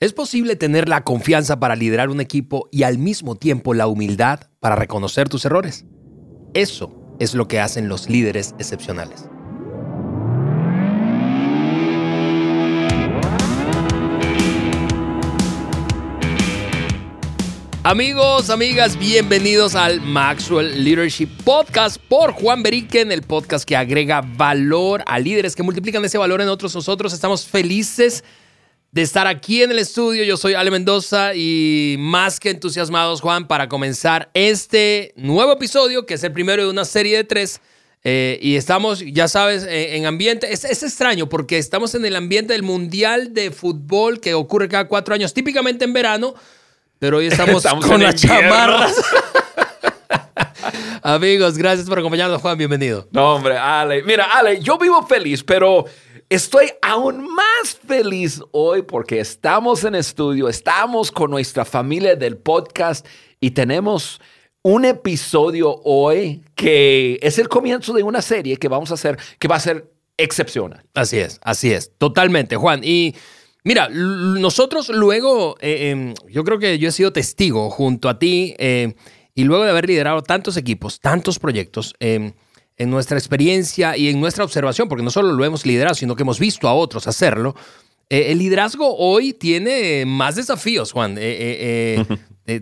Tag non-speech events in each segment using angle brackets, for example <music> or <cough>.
¿Es posible tener la confianza para liderar un equipo y al mismo tiempo la humildad para reconocer tus errores? Eso es lo que hacen los líderes excepcionales. Amigos, amigas, bienvenidos al Maxwell Leadership Podcast por Juan Beriken, el podcast que agrega valor a líderes que multiplican ese valor en otros. Nosotros estamos felices de estar aquí en el estudio. Yo soy Ale Mendoza y más que entusiasmados, Juan, para comenzar este nuevo episodio, que es el primero de una serie de tres. Eh, y estamos, ya sabes, en, ambiente. Es, es, extraño porque estamos en el ambiente del Mundial de Fútbol que ocurre cada cuatro años, típicamente en verano pero hoy estamos, <laughs> con las chamarras. <laughs> Amigos, gracias por acompañarnos, Juan. Bienvenido. No, hombre, Ale. Mira, Ale, yo vivo feliz, pero estoy aún más feliz hoy porque estamos en estudio, estamos con nuestra familia del podcast y tenemos un episodio hoy que es el comienzo de una serie que vamos a hacer, que va a ser excepcional. Así es, así es, totalmente, Juan. Y Mira, nosotros luego, eh, em, yo creo que yo he sido testigo junto a ti eh, y luego de haber liderado tantos equipos, tantos proyectos, em, en nuestra experiencia y en nuestra observación, porque no solo lo hemos liderado, sino que hemos visto a otros hacerlo, eh, el liderazgo hoy tiene más desafíos, Juan.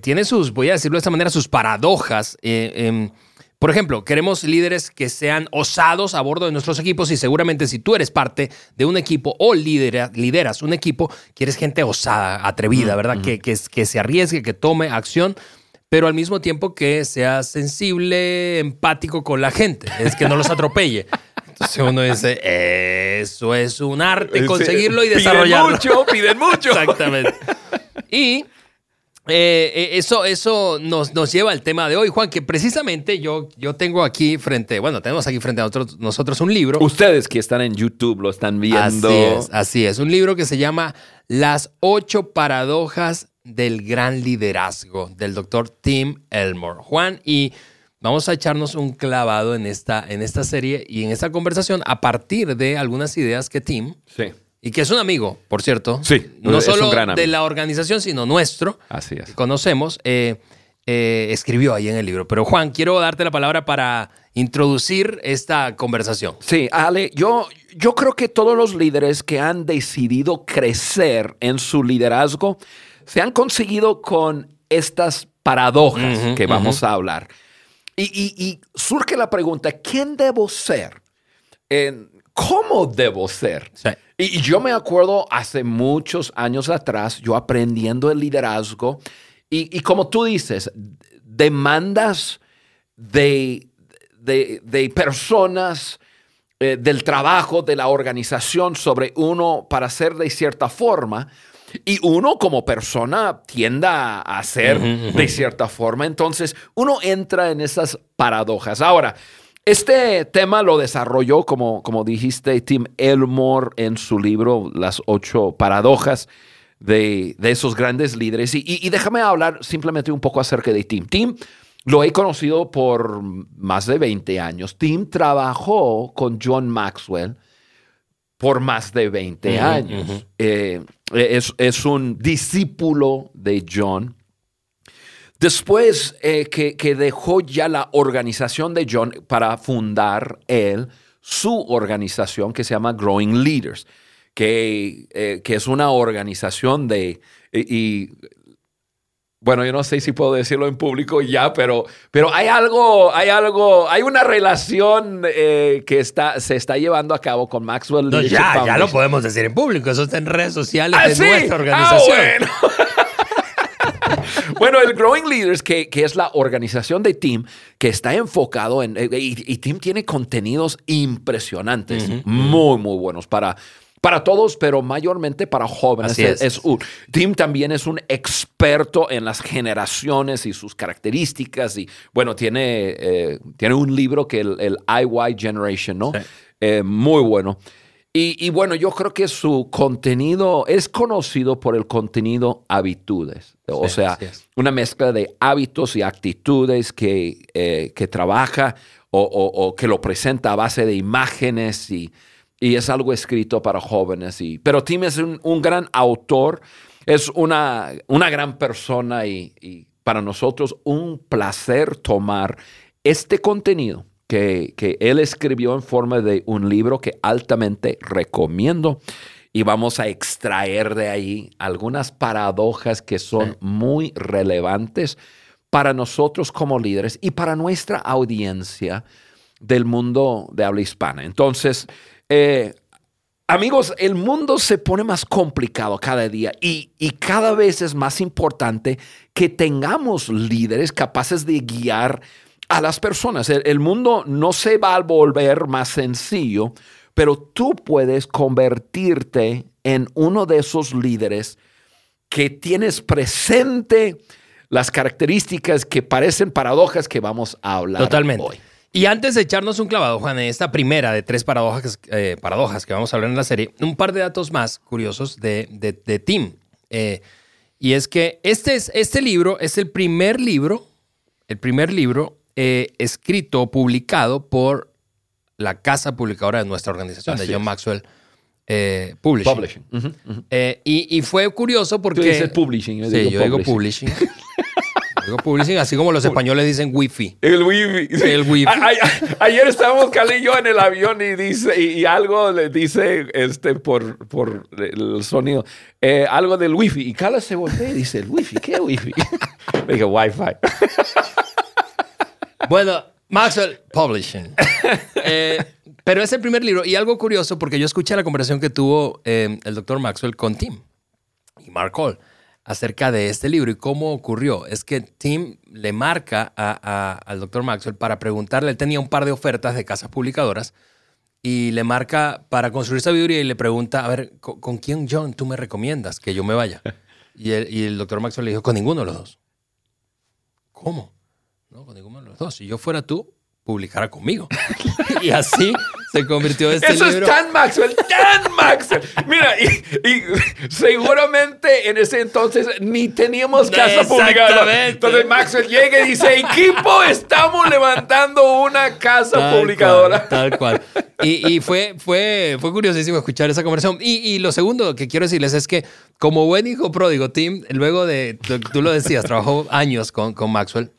tiene sus, voy a decirlo de esta manera, sus paradojas. Em, por ejemplo, queremos líderes que sean osados a bordo de nuestros equipos y seguramente si tú eres parte de un equipo o lideras un equipo, quieres gente osada, atrevida, ¿verdad? que, que, que se arriesgue, que tome acción pero al mismo tiempo que sea sensible, empático con la gente, es que no los atropelle. Entonces uno dice, eso es un arte, conseguirlo y desarrollarlo. Piden mucho, piden mucho. Exactamente. Y eh, eh, eso, eso nos, nos, lleva al tema de hoy, Juan, que precisamente yo, yo tengo aquí frente, bueno, tenemos aquí frente a nosotros, nosotros un libro. Ustedes que están en YouTube lo están viendo. Así es, así es. Un libro que se llama Las ocho paradojas del gran liderazgo del doctor Tim Elmore. Juan, y vamos a echarnos un clavado en esta, en esta serie y en esta conversación a partir de algunas ideas que Tim. Sí y que es un amigo, por cierto. Sí, no solo de la organización, sino nuestro. Así es. conocemos. Eh, eh, escribió ahí en el libro. Pero Juan, quiero darte la palabra para introducir esta conversación. Sí, Ale, yo, yo creo que todos los líderes que han decidido crecer en su liderazgo se han conseguido con estas paradojas que vamos a hablar. Y, surge la pregunta, ¿quién debo ser? ¿Cómo debo ser? Sí. Y, yo me acuerdo hace muchos años atrás, yo aprendiendo el liderazgo, y, como tú dices, demandas de, de, personas, eh, del trabajo, de la organización sobre uno para ser de cierta forma, y uno como persona tienda a hacer de cierta forma. Entonces, uno entra en esas paradojas. Ahora, este tema lo desarrolló, como, como dijiste, Tim Elmore en su libro Las ocho paradojas de, esos grandes líderes. Y, déjame hablar simplemente un poco acerca de Tim. Tim lo he conocido por más de 20 años. Tim trabajó con John Maxwell por más de 20 años. Eh, es, es, un discípulo de John. Después eh, que, dejó ya la organización de John para fundar él su organización que se llama Growing Leaders, que, eh, que es una organización de... Y, bueno, yo no sé si puedo decirlo en público ya, pero, pero hay algo, hay algo, hay una relación eh, que está, se está llevando a cabo con Maxwell. ya, ya lo podemos decir en público, eso está en redes sociales ah, de nuestra ah, organización. <laughs> bueno, el Growing Leaders, que, que, es la organización de Team, que está enfocado en... Eh, y, Team tiene contenidos impresionantes, muy, muy buenos para... Para todos, pero mayormente para jóvenes. Es. Tim también es un experto en las generaciones y sus características. Y bueno, tiene, eh, tiene un libro que el, el IY Generation, ¿no? Eh, muy bueno. Y, bueno, yo creo que su contenido es conocido por el contenido habitudes, o sea, una mezcla de hábitos y actitudes que, eh, que trabaja o, que lo presenta a base de imágenes y, y es algo escrito para jóvenes. Y, pero Tim es un, gran autor es una, una gran persona y, y para nosotros un placer tomar este contenido que, que, él escribió en forma de un libro que altamente recomiendo y vamos a extraer de ahí algunas paradojas que son muy relevantes para nosotros como líderes y para nuestra audiencia del mundo de habla hispana. Entonces, eh, amigos, el mundo se pone más complicado cada día y, y, cada vez es más importante que tengamos líderes capaces de guiar a las personas. El, el mundo no se va a volver más sencillo, pero tú puedes convertirte en uno de esos líderes que tienes presente las características que parecen paradojas que vamos a hablar Totalmente. hoy. Y antes de echarnos un clavado, Juan, en esta primera de tres paradojas, eh, paradojas que vamos a hablar en la serie, un par de datos más curiosos de, de, de Tim. Eh, y es que este, es, este libro es el primer libro, el primer libro eh, escrito, publicado por la casa publicadora de nuestra organización, Así de John es. Maxwell eh, Publishing. Publishing. Ujú, ujú. Eh, y, y fue curioso porque... Tú dices publishing. Yo sí, digo yo digo publishing. <laughs> digo publishing, así como los españoles dicen wifi. El wifi. Sí, el wifi. A- a- ayer estábamos Cali y yo en el avión y dice y, y algo le dice este por, por el sonido eh, algo del wifi y Carla se voltea y dice el wifi qué wifi <laughs> le dije wifi <laughs> Bueno, Maxwell Publishing. <laughs> Eh, pero es el primer libro. Y algo curioso, porque yo escuché la conversación que tuvo eh, el doctor Maxwell con Tim y Mark Hall acerca de este libro y cómo ocurrió. Es que Tim le marca a- a- al doctor Maxwell para preguntarle, él tenía un par de ofertas de casas publicadoras y le marca para construir sabiduría y le pregunta, a ver, ¿con, con quién, John, tú me recomiendas que yo me vaya? <laughs> Y el, y el doctor Maxwell le dijo, con ninguno de los dos. ¿Cómo? No, con ninguno de los dos. Si yo fuera tú, publicara conmigo. <laughs> y así se convirtió este eso libro. es tan Maxwell tan Maxwell mira y, y seguramente en ese entonces ni teníamos casa Exactamente. entonces Maxwell llega y dice equipo estamos levantando una casa Tal publicadora cual, tal cual. Y, y fue, fue, fue curiosísimo escuchar esa conversación. Y, y lo segundo que quiero decirles es que, como buen hijo pródigo, Tim, luego de, tú, tú lo decías, trabajó años con, con Maxwell.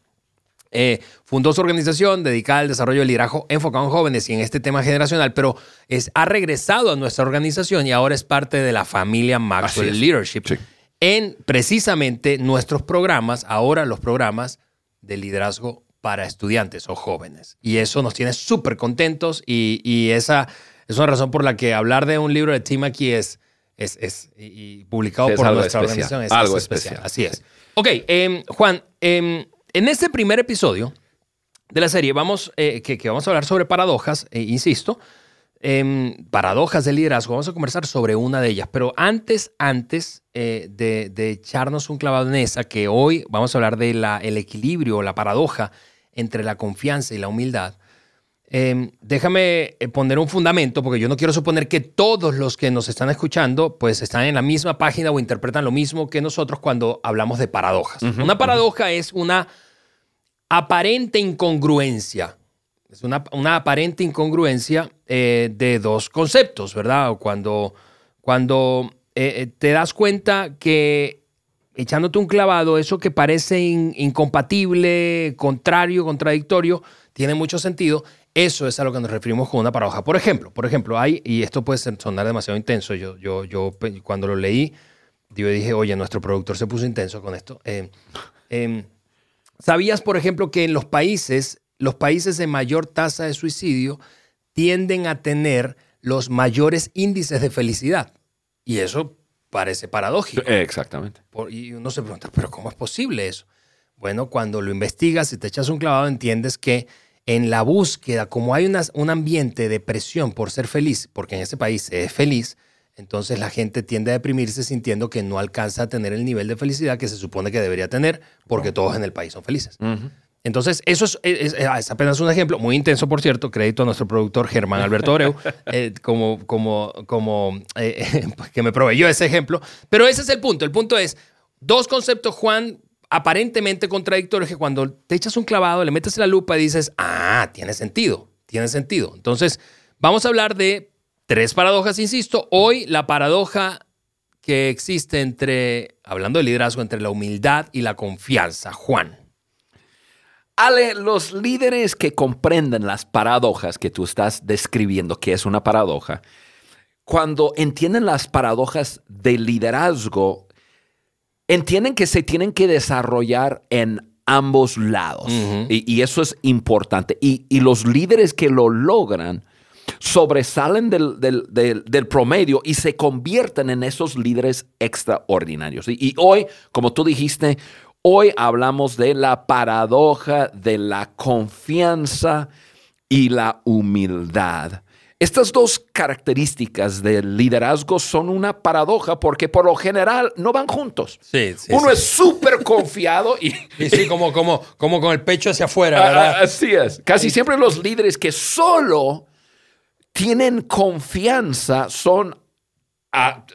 Eh, fundó su organización dedicada al desarrollo del liderazgo enfocado en jóvenes y en este tema generacional, pero es, ha regresado a nuestra organización y ahora es parte de la familia Maxwell. Leadership. Sí. En precisamente nuestros programas, ahora los programas de liderazgo para estudiantes o jóvenes. Y eso nos tiene súper contentos y, y esa es una razón por la que hablar de un libro de Tim aquí es, es, es- y, publicado Sí, es por nuestra especial. organización es Algo es especial. Así es. Ok, em, Juan, em, en este primer episodio de la serie vamos, eh, que, que vamos a hablar sobre paradojas, eh, insisto, em, paradojas de liderazgo. Vamos a conversar sobre una de ellas. Pero antes, antes eh, de, de echarnos un clavado en esa, que hoy vamos a hablar del el equilibrio, la paradoja entre la confianza y la humildad. em, déjame eh, poner un fundamento, porque yo no quiero suponer que todos los que nos están escuchando, pues están en la misma página o interpretan lo mismo que nosotros cuando hablamos de paradojas. una paradoja es una aparente incongruencia. Es una, una aparente incongruencia eh, de dos conceptos, ¿verdad? Cuando, cuando eh, eh, te das cuenta que echándote un clavado, eso que parece in- incompatible, contrario, contradictorio, tiene mucho sentido. Eso es a lo que nos referimos con una paradoja. Por ejemplo, por ejemplo, hay, y esto puede sonar demasiado intenso, yo, yo, yo cuando lo leí, yo dije, oye, nuestro productor se puso intenso con esto. Em, ¿Sabías, por ejemplo, que en los países, los países de mayor tasa de suicidio tienden a tener los mayores índices de felicidad? Y eso parece paradójico. exactamente Por- y uno se pregunta, ¿pero cómo es posible eso? Bueno, cuando lo investigas y te echas un clavado, entiendes que en la búsqueda, como hay un ambiente de presión por ser feliz, porque en ese país se es feliz, entonces la gente tiende a deprimirse sintiendo que no alcanza a tener el nivel de felicidad que se supone que debería tener, porque todos en el país son felices. Entonces, eso es, es- es apenas un ejemplo, muy intenso, por cierto. Crédito a nuestro productor Germán Alberto Abreu, <laughs> eh, como, como, como eh, <laughs> que me proveyó ese ejemplo. Pero ese es el punto. El punto es, dos conceptos, Juan, aparentemente contradictorios, que cuando te echas un clavado, le metes la lupa y dices, ah, tiene sentido, tiene sentido. Entonces, vamos a hablar de tres paradojas, insisto. Hoy la paradoja que existe entre, hablando de liderazgo, entre la humildad y la confianza, Juan? Ale, los líderes que comprenden las paradojas que tú estás describiendo, que es una paradoja, cuando entienden las paradojas de liderazgo, entienden que se tienen que desarrollar en ambos lados. y, eso es importante. Y, los líderes que lo logran sobresalen del, promedio y se convierten en esos líderes extraordinarios. y hoy, como tú dijiste, Hoy hablamos de la paradoja de la confianza y la humildad. Estas dos características del liderazgo son una paradoja porque por lo general no van juntos. Sí, Uno es súper confiado <laughs> y... sí, como, como, como con el pecho hacia afuera, ¿verdad? Así es. Casi siempre los líderes que solo tienen confianza son, ah,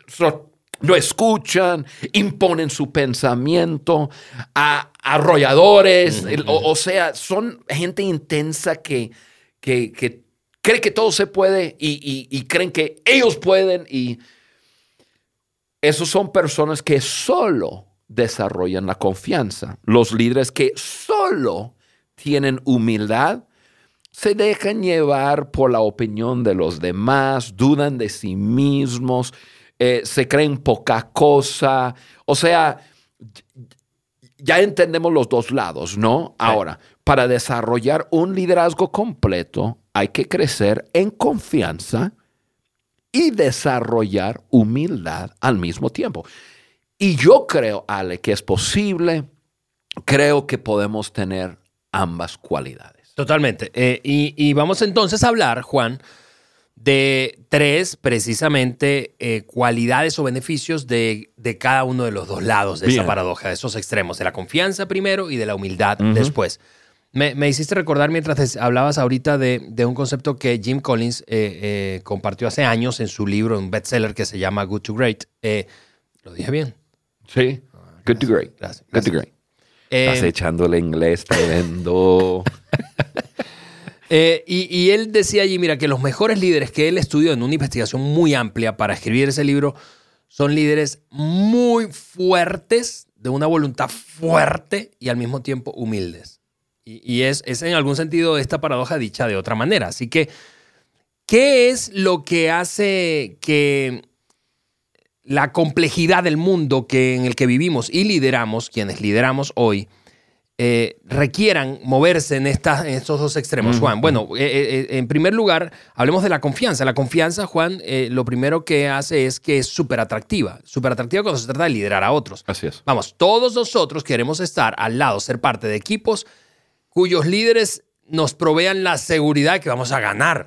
no escuchan, imponen su pensamiento, a arrolladores, o, sea, son gente intensa que, que, cree que todo se puede y, creen que ellos pueden y esos son personas que solo desarrollan la confianza. Los líderes que solo tienen humildad se dejan llevar por la opinión de los demás, dudan de sí mismos, eh, se creen poca cosa. O sea, ya entendemos los dos lados, ¿no? Ahora, para desarrollar un liderazgo completo, hay que crecer en confianza y desarrollar humildad al mismo tiempo. Y yo creo, Ale, que es posible, creo que podemos tener ambas cualidades. Totalmente. Eh, y, vamos entonces a hablar, Juan, de tres precisamente eh, cualidades o beneficios de, cada uno de los dos lados de esa paradoja, de esos extremos, de la confianza primero y de la humildad después. Me, hiciste recordar mientras hablabas ahorita de, un concepto que Jim Collins eh, eh, compartió hace años en su libro, un bestseller que se llama Good to Great. ¿Lo dije bien? Sí, Good to Great. Good to Great. Estás echándole inglés tremendo. <laughs> Eh, y, él decía allí, mira, que los mejores líderes que él estudió en una investigación muy amplia para escribir ese libro son líderes muy fuertes, de una voluntad fuerte y al mismo tiempo humildes. Y, es, es en algún sentido esta paradoja dicha de otra manera. Así que, ¿qué es lo que hace que la complejidad del mundo que, en el que vivimos y lideramos, quienes lideramos hoy, eh, requieran moverse en, estas, estos dos extremos, Juan? Bueno, eh, eh, en primer lugar, hablemos de la confianza. La confianza, Juan, lo primero que hace es que es súper atractiva. Súper atractiva cuando se trata de liderar a otros. Así es. Vamos, todos nosotros queremos estar al lado, ser parte de equipos cuyos líderes nos provean la seguridad que vamos a ganar.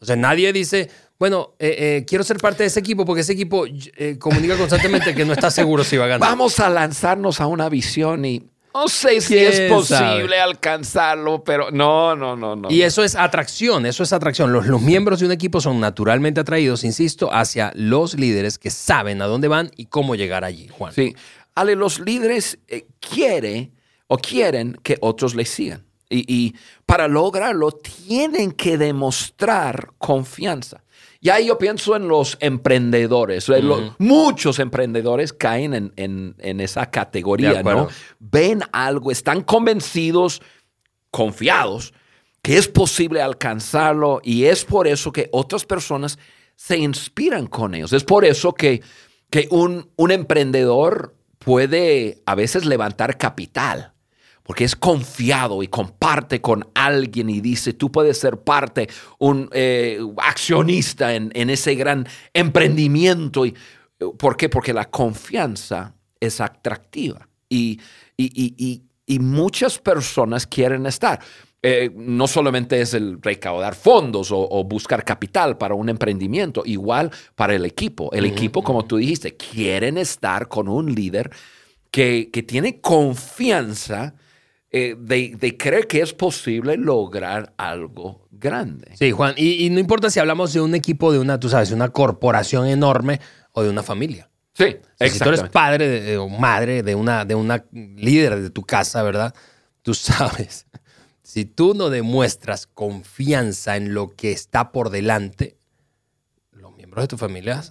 O sea, nadie dice, bueno, quiero ser parte de ese equipo porque ese equipo comunica constantemente que no está seguro si va a ganar. Vamos a lanzarnos a una visión y no sé si es posible alcanzarlo, pero no, no, no, no. Y eso es atracción, eso es atracción. Los, los, miembros de un equipo son naturalmente atraídos, insisto, hacia los líderes que saben a dónde van y cómo llegar allí, Juan. Sí, Ale, los líderes eh, quieren o quieren que otros les sigan. y para lograrlo tienen que demostrar confianza. Y ahí yo pienso en los emprendedores. muchos emprendedores caen en, esa categoría, ¿no? Ven algo, están convencidos, confiados, que es posible alcanzarlo y es por eso que otras personas se inspiran con ellos. Es por eso que, que un, un emprendedor puede a veces levantar capital porque es confiado y comparte con alguien y dice, tú puedes ser parte, un eh, accionista en, ese gran emprendimiento. Y, ¿Por qué? Porque la confianza es atractiva y, y, muchas personas quieren estar. Eh, no solamente es el recaudar fondos o, buscar capital para un emprendimiento, igual para el equipo. El equipo, como tú dijiste, quieren estar con un líder que, que tiene confianza eh, de, creer que es posible lograr algo grande. Sí, Juan, y, no importa si hablamos de un equipo, de una, tú sabes, una corporación enorme o de una familia. Sí, Si tú eres padre o madre de una, de una líder de tu casa, ¿verdad? Tú <laughs> sabes, si tú no demuestras confianza en lo que está por delante, los miembros de tu familia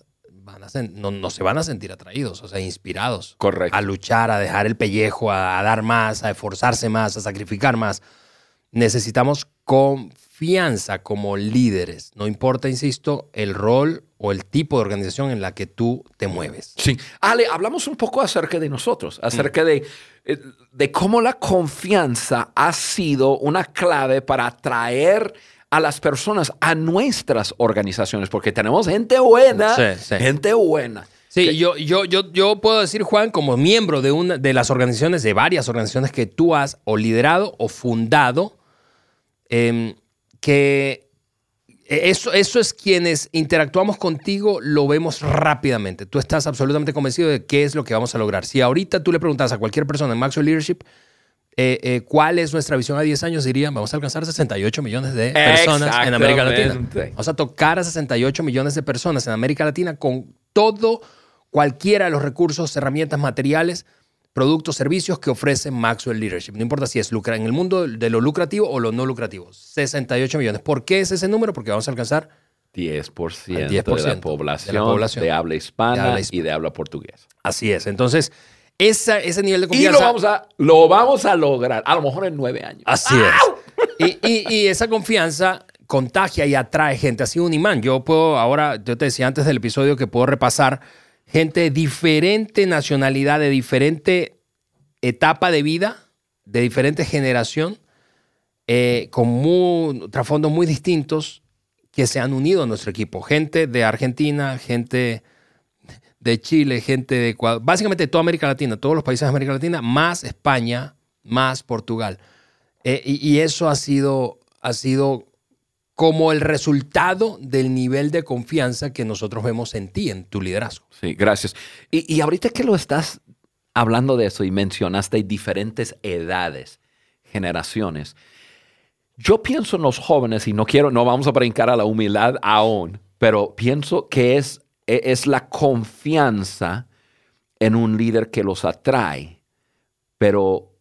van a sen- no, no se van a sentir atraídos, o sea, inspirados. Correcto. A luchar, a dejar el pellejo, a, a dar más, a esforzarse más, a sacrificar más. Necesitamos confianza como líderes. No importa, insisto, el rol o el tipo de organización en la que tú te mueves. Sí. Ale, hablamos un poco acerca de nosotros, acerca de, eh, de cómo la confianza ha sido una clave para atraer a las personas a nuestras organizaciones, porque tenemos gente buena, Sí, sí. gente buena. Sí, yo, yo, yo, yo puedo decir, Juan, como miembro de una de las organizaciones, de varias organizaciones que tú has o liderado o fundado, em, que eso, eso es quienes interactuamos contigo, lo vemos rápidamente. Tú estás absolutamente convencido de qué es lo que vamos a lograr. Si ahorita tú le preguntas a cualquier persona en Maxwell Leadership, eh, eh, ¿cuál es nuestra visión a 10 años? Dirían, vamos a alcanzar 68 millones de personas en América Latina. Vamos a tocar a 68 millones de personas en América Latina con todo, cualquiera de los recursos, herramientas, materiales, productos, servicios que ofrece Maxwell Leadership. No importa si es lucra en el mundo de lo lucrativo o lo no lucrativo. 68 millones. ¿Por qué es ese número? Porque vamos a alcanzar 10%, Al de, 10% la de población, la población. de habla hispana De habla hispana. y de habla portuguesa. Así es. Entonces, esa, ese nivel de Y confianza. lo vamos, a, lo vamos a lograr, a lo mejor en nueve años. Así es. Y, y- y esa confianza contagia y atrae gente, así un imán. Yo puedo, ahora, yo te decía antes del episodio que puedo repasar gente de diferente nacionalidad, de diferente etapa de vida, de diferente generación, eh, con muy, trasfondos muy distintos que se han unido a nuestro equipo. Gente de Argentina, gente de Chile, gente de Ecuador, básicamente toda América Latina, todos los países de América Latina, más España, más Portugal. Eh, y, eso ha sido, ha sido como el resultado del nivel de confianza que nosotros vemos en ti, en tu liderazgo. Sí, gracias. Y, y ahorita que lo estás hablando de eso y mencionaste diferentes edades, generaciones, yo pienso en los jóvenes y no quiero, no vamos a brincar a la humildad aún, pero pienso que es, es la confianza en un líder que los atrae, pero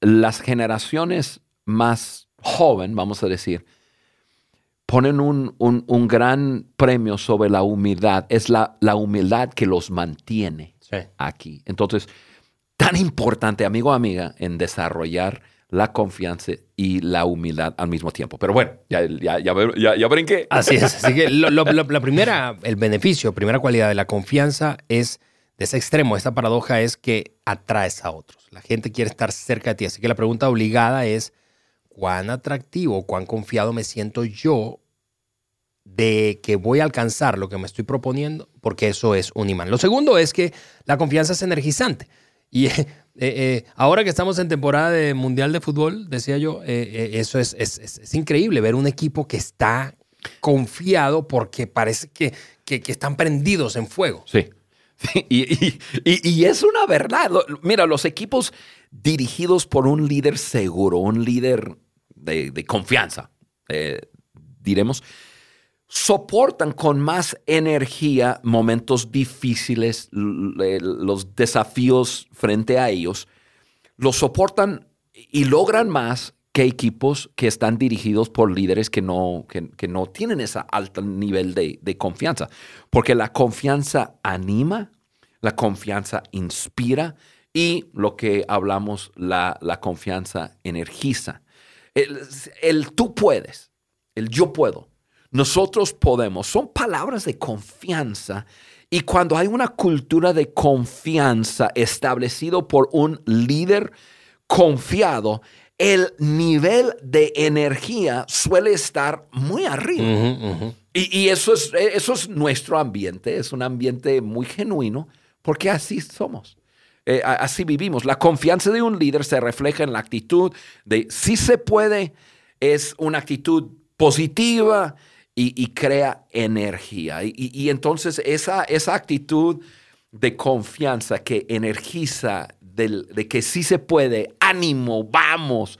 las generaciones más joven, vamos a decir, ponen un, un- un gran premio sobre la humildad. Es la, la humildad que los mantiene Sí. aquí. Entonces, tan importante, amigo o amiga, en desarrollar la confianza y la humildad al mismo tiempo. Pero bueno, ya, ya, ya, ya, ya brinqué. Así es. Así que lo- lo- <laughs> la primera, el beneficio, primera cualidad de la confianza es de ese extremo. Esta paradoja es que atraes a otros. La gente quiere estar cerca de ti. Así que la pregunta obligada es, ¿cuán atractivo, cuán confiado me siento yo de que voy a alcanzar lo que me estoy proponiendo? Porque eso es un imán. Lo segundo es que la confianza es energizante. Y eh, eh, ahora que estamos en temporada de Mundial de Fútbol, decía yo, eh, eso es, increíble ver un equipo que está confiado porque parece que, que- están prendidos en fuego. Sí. <laughs> Y, es una verdad. Mira, los equipos dirigidos por un líder seguro, un líder de, confianza, diremos, soportan con más energía momentos difíciles, l- los desafíos frente a ellos, los soportan y logran más que equipos que están dirigidos por líderes que no, que, no tienen ese alto nivel de, confianza. Porque la confianza anima, la confianza inspira y lo que hablamos, la, confianza energiza. El tú puedes, el yo puedo, nosotros podemos, son palabras de confianza. Y cuando hay una cultura de confianza establecido por un líder confiado, el nivel de energía suele estar muy arriba. Y, y eso, es, eso es nuestro ambiente, es un ambiente muy genuino, porque así somos. Eh, así vivimos. La confianza de un líder se refleja en la actitud de si se puede, es una actitud positiva y, y crea energía. Y, entonces esa, esa actitud de confianza que energiza, del- de que sí se puede, ánimo, vamos,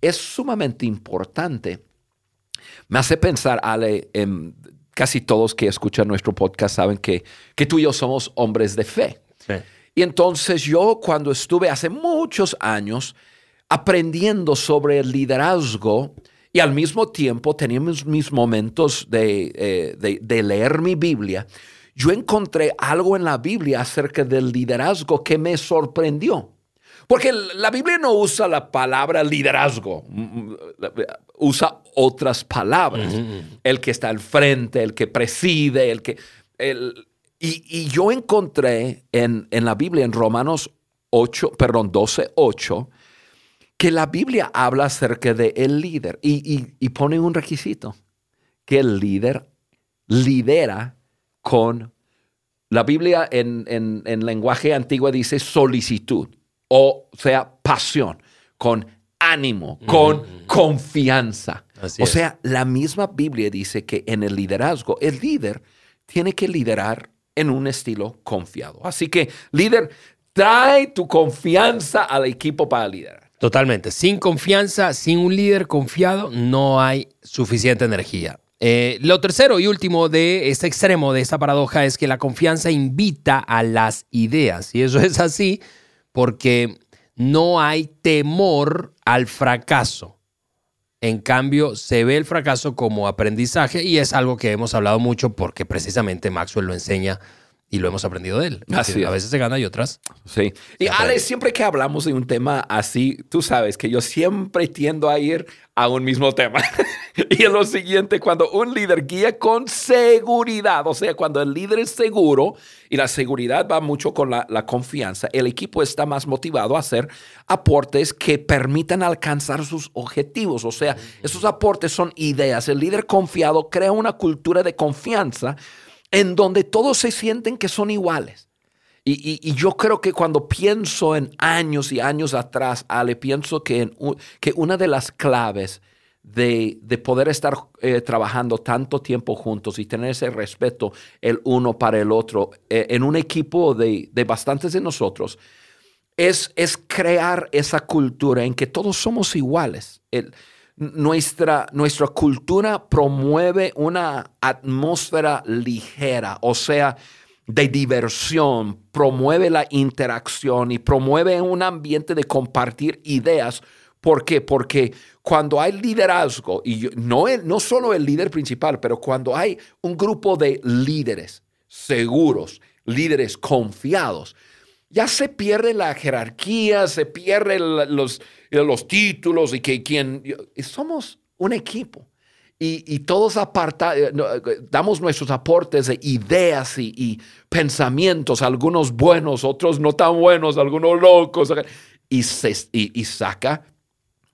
es sumamente importante. Me hace pensar, Ale, casi todos que escuchan nuestro podcast saben que, que tú y yo somos hombres de fe. Sí. Y entonces yo cuando estuve hace muchos años aprendiendo sobre el liderazgo y al mismo tiempo teníamos mis momentos de, eh, de- de leer mi Biblia, yo encontré algo en la Biblia acerca del liderazgo que me sorprendió. Porque la Biblia no usa la palabra liderazgo, mm, mm, usa otras palabras. El que está al frente, el que preside, el que... y, yo encontré en, la Biblia, en Romanos 8, perdón, 12, 8, que la Biblia habla acerca de el líder y, pone un requisito, que el líder lidera con... La Biblia en, en lenguaje antiguo dice solicitud o sea, pasión, con ánimo, con confianza. o sea, la misma Biblia dice que en el liderazgo, el líder tiene que liderar en un estilo confiado. Así que, líder, trae tu confianza al equipo para liderar. Totalmente. Sin confianza, sin un líder confiado, no hay suficiente energía. Eh, lo tercero y último de este extremo de esta paradoja es que la confianza invita a las ideas. Y eso <laughs> es así porque no hay temor al fracaso. En cambio, se ve el fracaso como aprendizaje y es algo que hemos hablado mucho porque precisamente Maxwell lo enseña y lo hemos aprendido de él. Así a veces se gana y otras. Sí. Y Ale, siempre que hablamos de un tema así, tú sabes que yo siempre tiendo a ir a un mismo tema. <laughs> y es lo siguiente, cuando un líder guía con seguridad, o sea, cuando el líder es seguro y la seguridad va mucho con la, la confianza, el equipo está más motivado a hacer aportes que permitan alcanzar sus objetivos. O sea, esos aportes son ideas. El líder confiado crea una cultura de confianza en donde todos se sienten que son iguales. Y, yo creo que cuando pienso en años y años atrás, Ale, pienso que, que una de las claves de, poder estar eh, trabajando tanto tiempo juntos y tener ese respeto el uno para el otro eh, en un equipo de, bastantes de nosotros es, es, crear esa cultura en que todos somos iguales. El, nuestra, nuestra cultura promueve una atmósfera ligera, o sea, de diversión, promueve la interacción y promueve un ambiente de compartir ideas. ¿Por qué? Porque cuando hay liderazgo, y no, no solo el líder principal, pero cuando hay un grupo de líderes seguros, líderes confiados, ya se pierde la jerarquía, se pierden los, los títulos y que quien... Somos un equipo. Y, todos aparta, eh, eh, damos nuestros aportes de ideas y, pensamientos, algunos buenos, otros no tan buenos, algunos locos, y, se, y, saca,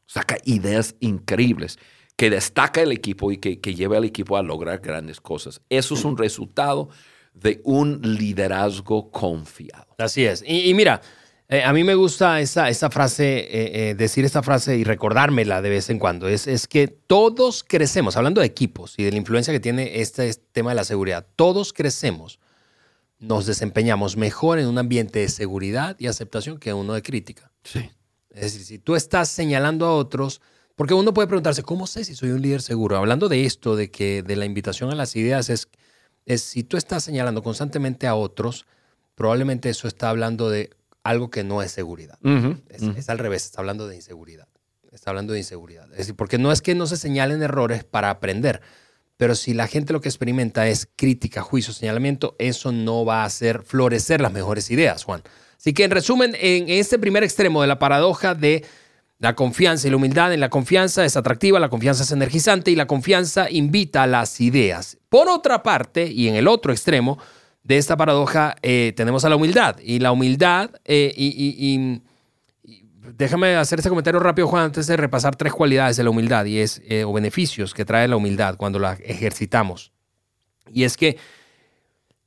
saca ideas increíbles que destaca el equipo y que, que lleva al equipo a lograr grandes cosas. Eso es un resultado de un liderazgo confiado. Así es. Y, mira, eh, a mí me gusta esa, esa frase, eh, eh, decir esta frase y recordármela de vez en cuando. Es, es que todos crecemos, hablando de equipos y de la influencia que tiene este, este tema de la seguridad, todos crecemos, nos desempeñamos mejor en un ambiente de seguridad y aceptación que uno de crítica. Sí. Es decir, si tú estás señalando a otros, porque uno puede preguntarse, ¿cómo sé si soy un líder seguro? Hablando de esto, de que de la invitación a las ideas es es si tú estás señalando constantemente a otros, probablemente eso está hablando de algo que no es seguridad. es, al revés, está hablando de inseguridad. Está hablando de inseguridad. Es decir, porque no es que no se señalen errores para aprender, pero si la gente lo que experimenta es crítica, juicio, señalamiento, eso no va a hacer florecer las mejores ideas, Juan. Así que en resumen, en este primer extremo de la paradoja de la confianza y la humildad en la confianza es atractiva, la confianza es energizante y la confianza invita a las ideas. Por otra parte, y en el otro extremo de esta paradoja, eh, tenemos a la humildad. Y la humildad, eh, y, déjame hacer este comentario rápido, Juan, antes de repasar tres cualidades de la humildad y es, eh, o beneficios que trae la humildad cuando la ejercitamos. Y es que,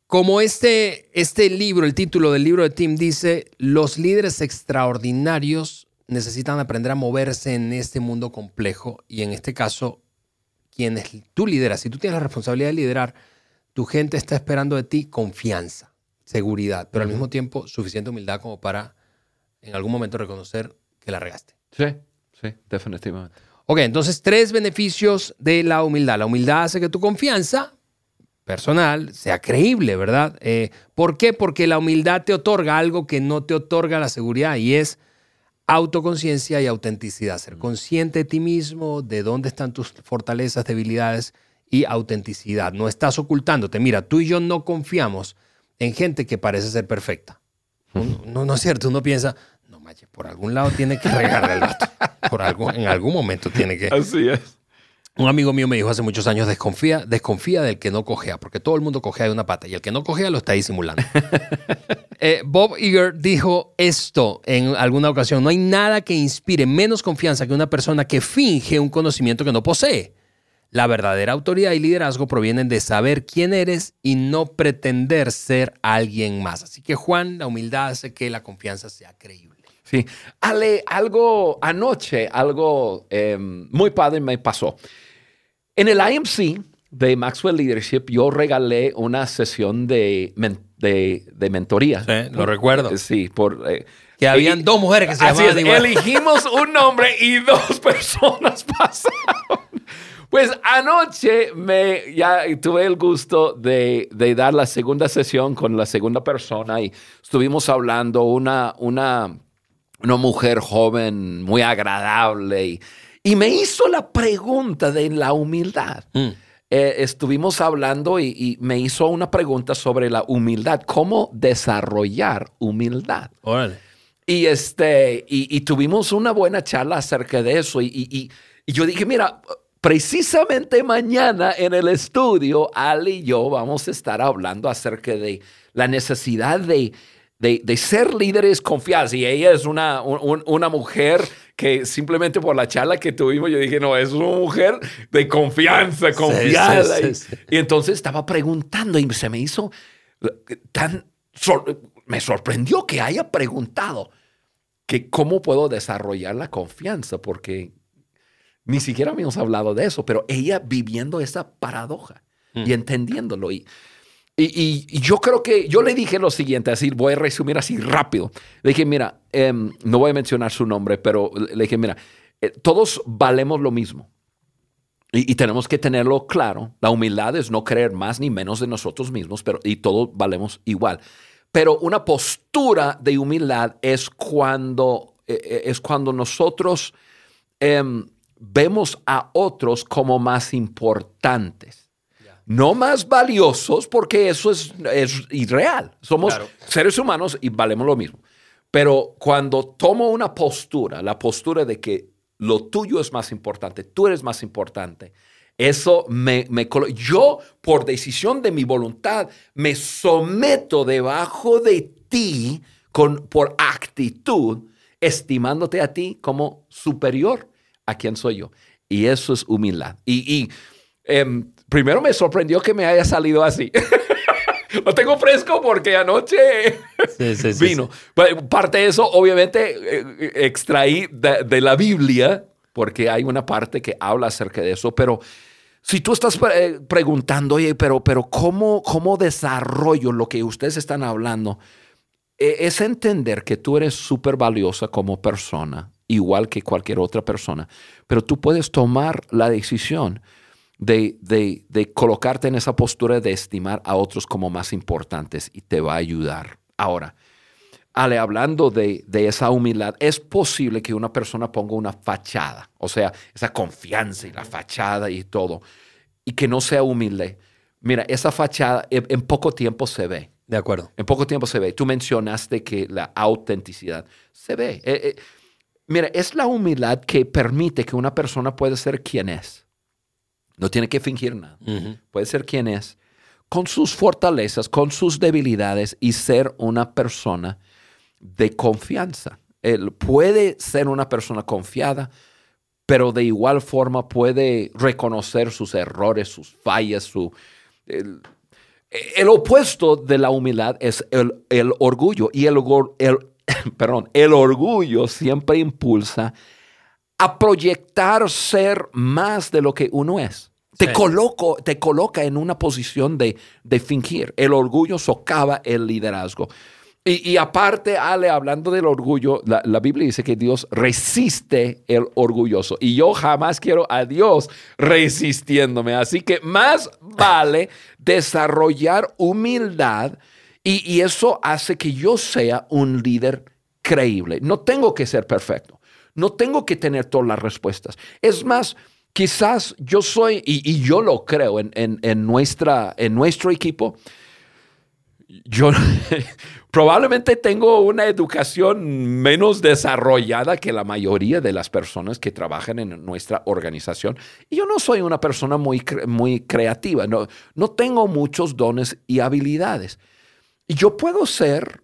como este, este libro, el título del libro de Tim dice, los líderes extraordinarios necesitan aprender a moverse en este mundo complejo y en este caso, quienes tú lideras, si tú tienes la responsabilidad de liderar, tu gente está esperando de ti confianza, seguridad, pero al mismo tiempo suficiente humildad como para en algún momento reconocer que la regaste. Sí, sí, definitivamente. Ok, entonces tres beneficios de la humildad. La humildad hace que tu confianza personal sea creíble, ¿verdad? Eh, ¿Por qué? Porque la humildad te otorga algo que no te otorga la seguridad y es autoconciencia y autenticidad, ser consciente de ti mismo, de dónde están tus fortalezas, debilidades y autenticidad. No estás ocultándote. Mira, tú y yo no confiamos en gente que parece ser perfecta. No, no, es cierto. Uno piensa, no manches, por algún lado tiene que regarle el gato. Por algo, en algún momento tiene que. Así es. Un amigo mío me dijo hace muchos años, desconfía, desconfía del que no cojea, porque todo el mundo cojea de una pata y el que no cojea lo está disimulando. <laughs> Eh, Bob Iger dijo esto en alguna ocasión, no hay nada que inspire menos confianza que una persona que finge un conocimiento que no posee. La verdadera autoridad y liderazgo provienen de saber quién eres y no pretender ser alguien más. Así que Juan, la humildad hace que la confianza sea creíble. Sí, Ale, algo anoche, algo em, muy padre me pasó. En el IMC de Maxwell Leadership, yo regalé una sesión de, de, mentoría. Sí, lo recuerdo. Sí, por... Eh, que habían dos mujeres que se así llamaban es, Elegimos un nombre y dos <laughs> personas pasaron. Pues anoche me, ya tuve el gusto de, de, dar la segunda sesión con la segunda persona y estuvimos hablando una, una, una mujer joven muy agradable y, y, me hizo la pregunta de la humildad. Mm. Eh, estuvimos hablando y, y, me hizo una pregunta sobre la humildad, cómo desarrollar humildad. Órale. Y, este, y, y, tuvimos una buena charla acerca de eso. Y, y yo dije, mira, Precisamente mañana en el estudio, Ali y yo vamos a estar hablando acerca de la necesidad de, de, ser líderes confiados. Y ella es una, una mujer que simplemente por la charla que tuvimos, yo dije, no, es una mujer de confianza, confiada. y, entonces estaba preguntando y se me hizo tan, me sorprendió que haya preguntado que cómo puedo desarrollar la confianza, porque ni siquiera habíamos hablado de eso, pero ella viviendo esa paradoja y mm. entendiéndolo. Y, y, yo creo que yo le dije lo siguiente, así voy a resumir así rápido. Le dije, mira, em, no voy a mencionar su nombre, pero le dije, mira, eh, todos valemos lo mismo. Y, tenemos que tenerlo claro. La humildad es no creer más ni menos de nosotros mismos, pero y todos valemos igual. Pero una postura de humildad es cuando, eh, eh, es cuando nosotros em, vemos a otros como más importantes. No más valiosos, porque eso es, es irreal. Somos seres humanos y valemos lo mismo. Pero cuando tomo una postura, la postura de que lo tuyo es más importante, tú eres más importante, eso me, me yo por decisión de mi voluntad me someto debajo de ti con, por actitud, estimándote a ti como superior a quién soy yo. Y eso es humildad. Y, em, primero me sorprendió que me haya salido así. <laughs> Lo tengo fresco porque anoche vino. Parte de eso, obviamente, eh, extraí de, la Biblia, porque hay una parte que habla acerca de eso, pero si tú estás eh, preguntando, oye, pero, pero ¿cómo, ¿cómo desarrollo lo que ustedes están hablando? E, es entender que tú eres súper valiosa como persona igual que cualquier otra persona, pero tú puedes tomar la decisión de, de, colocarte en esa postura de estimar a otros como más importantes y te va a ayudar. Ahora, Ale, hablando de, de, esa humildad, es posible que una persona ponga una fachada, o sea, esa confianza y la fachada y todo, y que no sea humilde. Mira, esa fachada en, poco tiempo se ve. De acuerdo. En poco tiempo se ve. Tú mencionaste que la autenticidad se ve. Eh, eh, Mira, es la humildad que permite que una persona pueda ser quien es. No tiene que fingir nada. Puede ser quien es, con sus fortalezas, con sus debilidades y ser una persona de confianza. Él puede ser una persona confiada, pero de igual forma puede reconocer sus errores, sus fallas, su... El, opuesto de la humildad es el, orgullo. Y el, el, <coughs> perdón, el orgullo siempre impulsa a proyectar ser más de lo que uno es. Te, coloco, te coloca en una posición de, de fingir. El orgullo socava el liderazgo. Y, aparte, Ale, hablando del orgullo, la, la, Biblia dice que Dios resiste el orgulloso. Y yo jamás quiero a Dios resistiéndome. Así que más vale desarrollar humildad y, eso hace que yo sea un líder creíble. No tengo que ser perfecto. No tengo que tener todas las respuestas. Es más, quizás yo soy, y, yo lo creo en, en, nuestra, en nuestro equipo, yo <laughs> probablemente tengo una educación menos desarrollada que la mayoría de las personas que trabajan en nuestra organización. Y yo no soy una persona muy, muy creativa, no, no tengo muchos dones y habilidades. Y yo puedo ser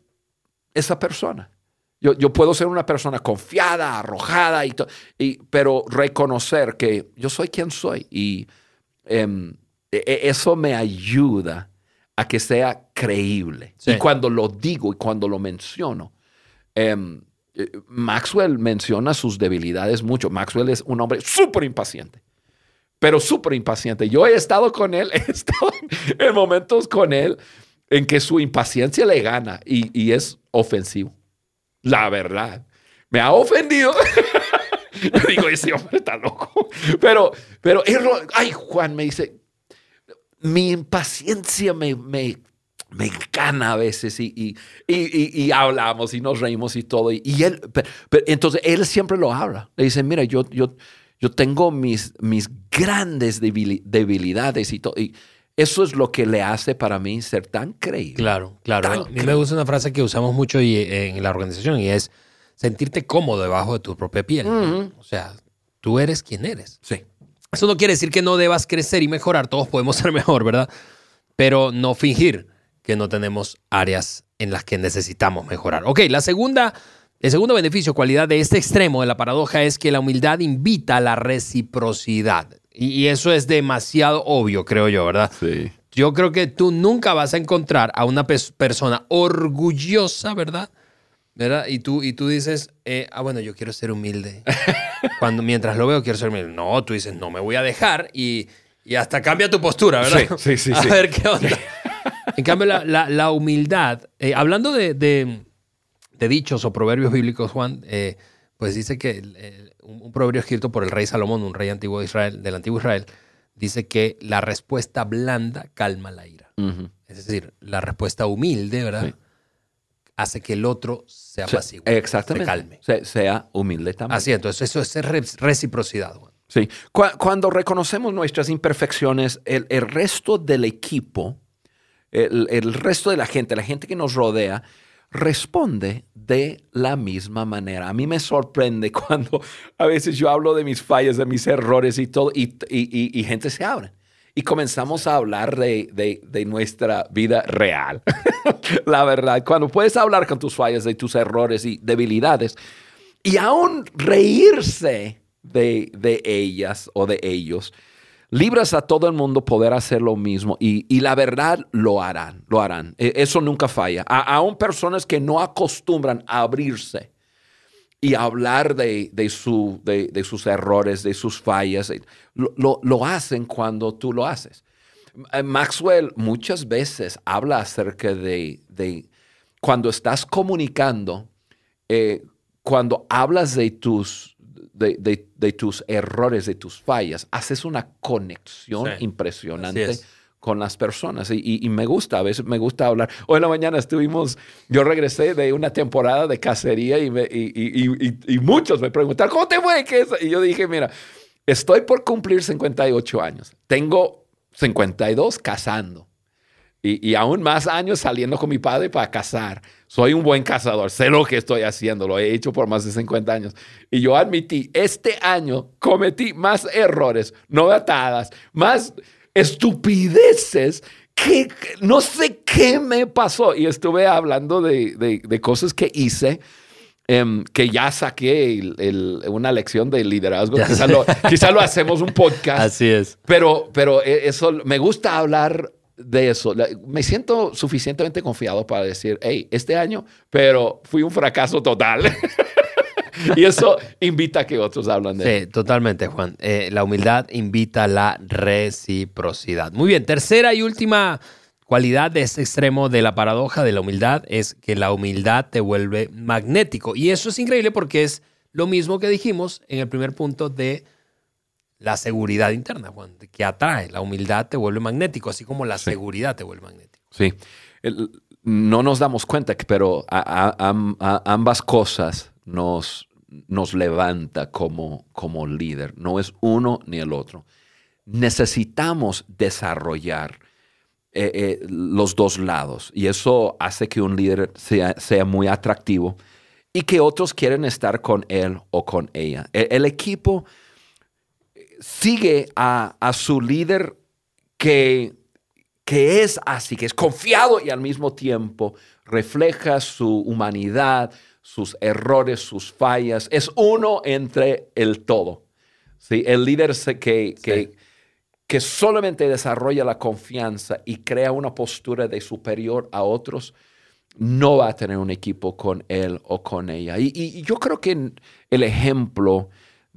esa persona. Yo, puedo ser una persona confiada, arrojada, y, y pero reconocer que yo soy quien soy. Y em, e, e, eso me ayuda a que sea creíble. Y cuando lo digo y cuando lo menciono, em, eh, Maxwell menciona sus debilidades mucho. Maxwell es un hombre súper impaciente, pero súper impaciente. Yo he estado con él, <laughs> he estado en momentos con él en que su impaciencia le gana y es ofensivo. La verdad. Me ha ofendido. <laughs> Yo digo, ese hombre está loco. Pero, pero, ay, Juan me dice, mi impaciencia me, me, me gana a veces y, y, y, hablamos y nos reímos y todo. Y, él, pero, entonces él siempre lo habla. Le dice, mira, yo, yo, yo tengo mis, mis grandes debilidades y todo. Y eso es lo que le hace para mí ser tan creíble. Claro, claro. a mí me gusta una frase que usamos mucho eh, en la organización y es sentirte cómodo debajo de tu propia piel. O sea, tú eres quien eres. Sí. Eso no quiere decir que no debas crecer y mejorar. Todos podemos ser <laughs> mejor, ¿verdad? Pero no fingir que no tenemos áreas en las que necesitamos mejorar. Ok, la segunda, el segundo beneficio, cualidad de este extremo de la paradoja es que la humildad invita a la reciprocidad. Y, eso es demasiado obvio, creo yo, ¿verdad? Sí. Yo creo que tú nunca vas a encontrar a una persona orgullosa, ¿verdad? ¿verdad? Y tú, y tú dices, eh, ah, bueno, yo quiero ser humilde. <laughs> Cuando mientras lo veo, quiero ser humilde. No, tú dices, no me voy a dejar y, y hasta cambia tu postura, ¿verdad? Sí, sí, sí. <laughs> A ver qué onda. en cambio, la, la, humildad, eh, hablando de, de, de, dichos o proverbios bíblicos, Juan, eh, pues dice que un, proverbio escrito por el rey Salomón, un rey antiguo de Israel, del antiguo Israel, dice que la respuesta blanda calma la ira. Es decir, la respuesta humilde, ¿verdad? Hace que el otro sea pasivo. Exactamente. Se calme. sea humilde también. Así, entonces eso es reciprocidad. Juan. Sí. Cuando reconocemos nuestras imperfecciones, el, resto del equipo, el, el, resto de la gente, la gente que nos rodea, responde de la misma manera. A mí me sorprende <laughs> cuando a veces yo hablo de mis fallas, de mis errores y todo, y, gente se abre. Y comenzamos a hablar de, nuestra vida real. <laughs> la verdad, cuando puedes hablar con tus fallas, de tus errores y debilidades, y aún reírse de, de ellas o de ellos, libras a todo el mundo poder hacer lo mismo y, la verdad lo harán, lo harán. E, eso nunca falla. aún personas que no acostumbran a abrirse y hablar de, su, de, sus errores, de sus fallas, eh, lo, hacen cuando tú lo haces. Eh, Maxwell muchas veces habla acerca de, cuando estás comunicando, eh, cuando hablas de tus, de, tus errores, de tus fallas, haces una conexión impresionante con las personas. Y, me gusta, a veces me gusta hablar. Hoy en la mañana estuvimos, yo regresé de una temporada de cacería y, y muchos me preguntaron, ¿cómo te fue? ¿Qué Y yo dije, mira, estoy por cumplir 58 años. Tengo 52 cazando. Y, aún más años saliendo con mi padre para cazar. Soy un buen cazador, sé lo que estoy haciendo, lo he hecho por más de 50 años. Y yo admití, este año cometí más errores, no atadas, más estupideces que no sé qué me pasó. Y estuve hablando de, de, cosas que hice. Em, que ya saqué una lección de liderazgo. Quizá lo, quizá lo, hacemos un podcast. <laughs> Así es. Pero, pero e, eso me gusta hablar de eso. Me siento suficientemente confiado para decir, hey, este año, pero fui un fracaso total. <laughs> y eso invita a que otros hablen de Sí, totalmente, Juan. Eh, la humildad invita a la reciprocidad. Muy bien, tercera y última cualidad de este extremo de la paradoja de la humildad es que la humildad te vuelve magnético. Y eso es increíble porque es lo mismo que dijimos en el primer punto de la seguridad interna, Juan, que atrae. La humildad te vuelve magnético, así como la seguridad te vuelve magnético. Sí. no nos damos cuenta, pero ambas cosas nos, nos levanta como, como líder. No es uno ni el otro. Necesitamos desarrollar eh, eh, los dos lados y eso hace que un líder sea, sea, muy atractivo y que otros quieren estar con él o con ella. E, el, equipo sigue a, a su líder que, que es así, que es confiado y al mismo tiempo refleja su humanidad, sus errores, sus fallas. Es uno entre el todo. ¿sí? El líder que, que, que solamente desarrolla la confianza y crea una postura de superior a otros, no va a tener un equipo con él o con ella. Y, yo creo que el ejemplo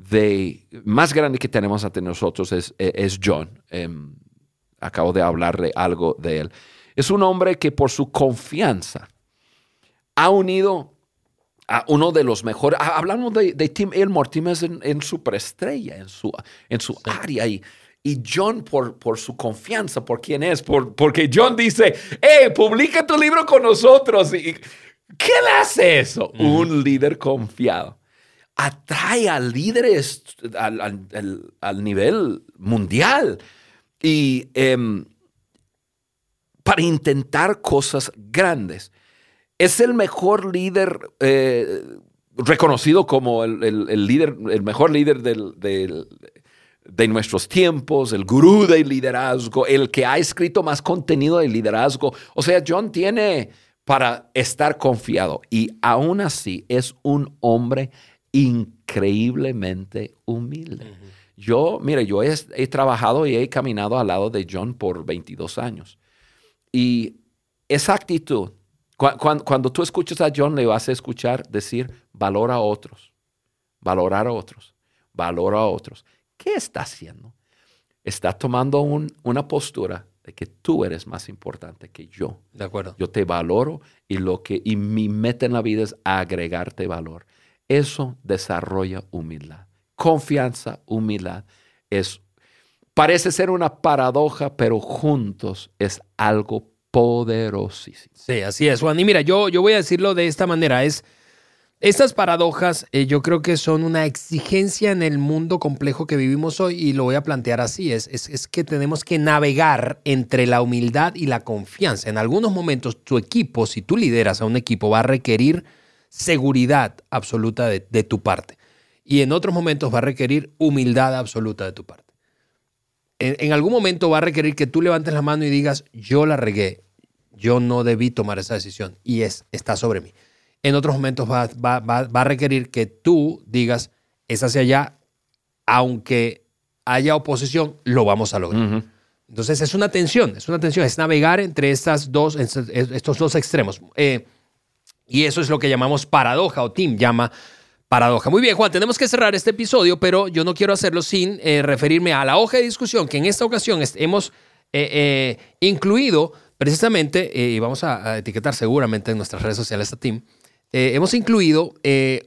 de más grande que tenemos ante nosotros es, es John. Em, acabo de hablarle algo de él. Es un hombre que por su confianza ha unido a uno de los mejores. Hablamos de, Tim Elmore. Tim es en, superestrella, en su, en su área. Y, y John, por, por su confianza, por quién es, por, porque John dice, ¡eh, publica tu libro con nosotros! Y, ¿Qué le hace eso? Un líder confiado. Atrae a líderes al, nivel mundial. Y em, para intentar cosas grandes es el mejor líder eh, reconocido como el, líder, el mejor líder de nuestros tiempos, el gurú del liderazgo, el que ha escrito más contenido de liderazgo. O sea, John tiene para estar confiado y aún así es un hombre increíblemente humilde. Yo, mire, yo he, he, trabajado y he caminado al lado de John por 22 años. Y esa actitud cuando, tú escuchas a John, le vas a escuchar decir, valora a otros, valorar a otros, valora a otros. ¿Qué está haciendo? Está tomando una postura de que tú eres más importante que yo. De acuerdo. Yo te valoro y lo que y mi meta en la vida es agregarte valor. Eso desarrolla humildad. Confianza, humildad es parece ser una paradoja, pero juntos es algo poderosísimo. Sí, así es, Juan. Y mira, yo, yo voy a decirlo de esta manera, es... Estas paradojas eh, yo creo que son una exigencia en el mundo complejo que vivimos hoy y lo voy a plantear así, es, es, que tenemos que navegar entre la humildad y la confianza. En algunos momentos tu equipo, si tú lideras a un equipo, va a requerir seguridad absoluta de, tu parte y en otros momentos va a requerir humildad absoluta de tu parte en, algún momento va a requerir que tú levantes la mano y digas, yo la regué, yo no debí tomar esa decisión y es, está sobre mí. En otros momentos va, a requerir que tú digas, es hacia allá, aunque haya oposición, lo vamos a lograr. Entonces es una tensión, es una tensión, es navegar entre estas dos, estos dos extremos. Eh, y eso es lo que llamamos paradoja o Tim llama paradoja. Muy bien, Juan, tenemos que cerrar este episodio, pero yo no quiero hacerlo sin eh, referirme a la hoja de discusión que en esta ocasión hemos eh, eh, incluido precisamente, y vamos a, etiquetar seguramente en nuestras redes sociales a Tim, hemos incluido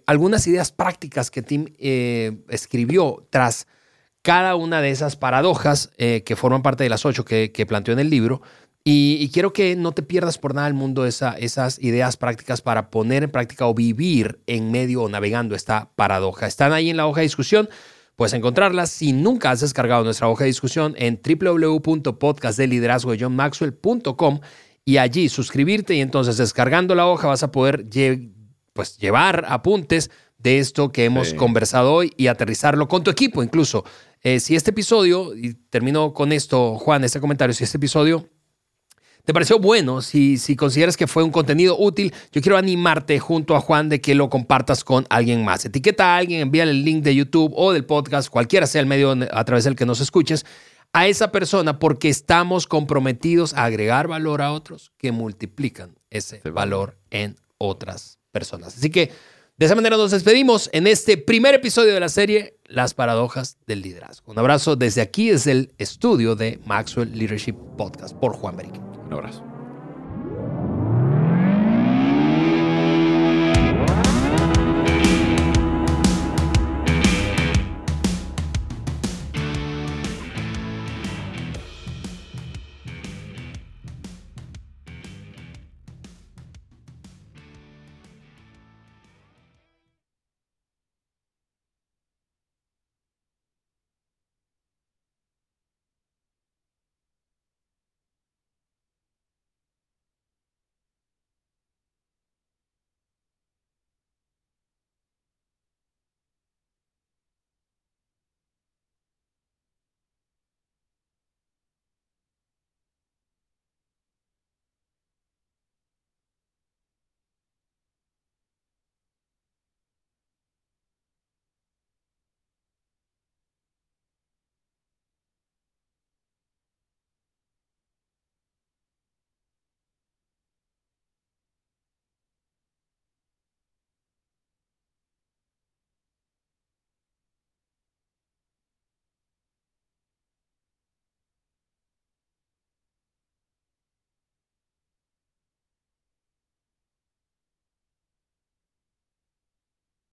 algunas ideas prácticas que Tim escribió tras cada una de esas paradojas que forman parte de las ocho que planteó en el libro y, quiero que no te pierdas por nada el mundo esa, esas ideas prácticas para poner en práctica o vivir en medio o navegando esta paradoja. Están ahí en la hoja de discusión. Puedes encontrarlas si nunca has descargado nuestra hoja de discusión en www.podcastdeliderazgojohnmaxwell.com y allí suscribirte y entonces descargando la hoja vas a poder pues, llevar apuntes de esto que hemos conversado hoy y aterrizarlo con tu equipo incluso. Eh, si este episodio, y termino con esto, Juan, este comentario, si este episodio te pareció bueno, si, si consideras que fue un contenido útil, yo quiero animarte junto a Juan de que lo compartas con alguien más. Etiqueta a alguien, envíale el link de YouTube o del podcast, cualquiera sea el medio a través del que nos escuches, a esa persona porque estamos comprometidos a agregar valor a otros que multiplican ese valor en otras personas. Así que de esa manera nos despedimos en este primer episodio de la serie Las paradojas del liderazgo. Un abrazo desde aquí, desde el estudio de Maxwell Leadership Podcast por Juan Beric. Abrazo.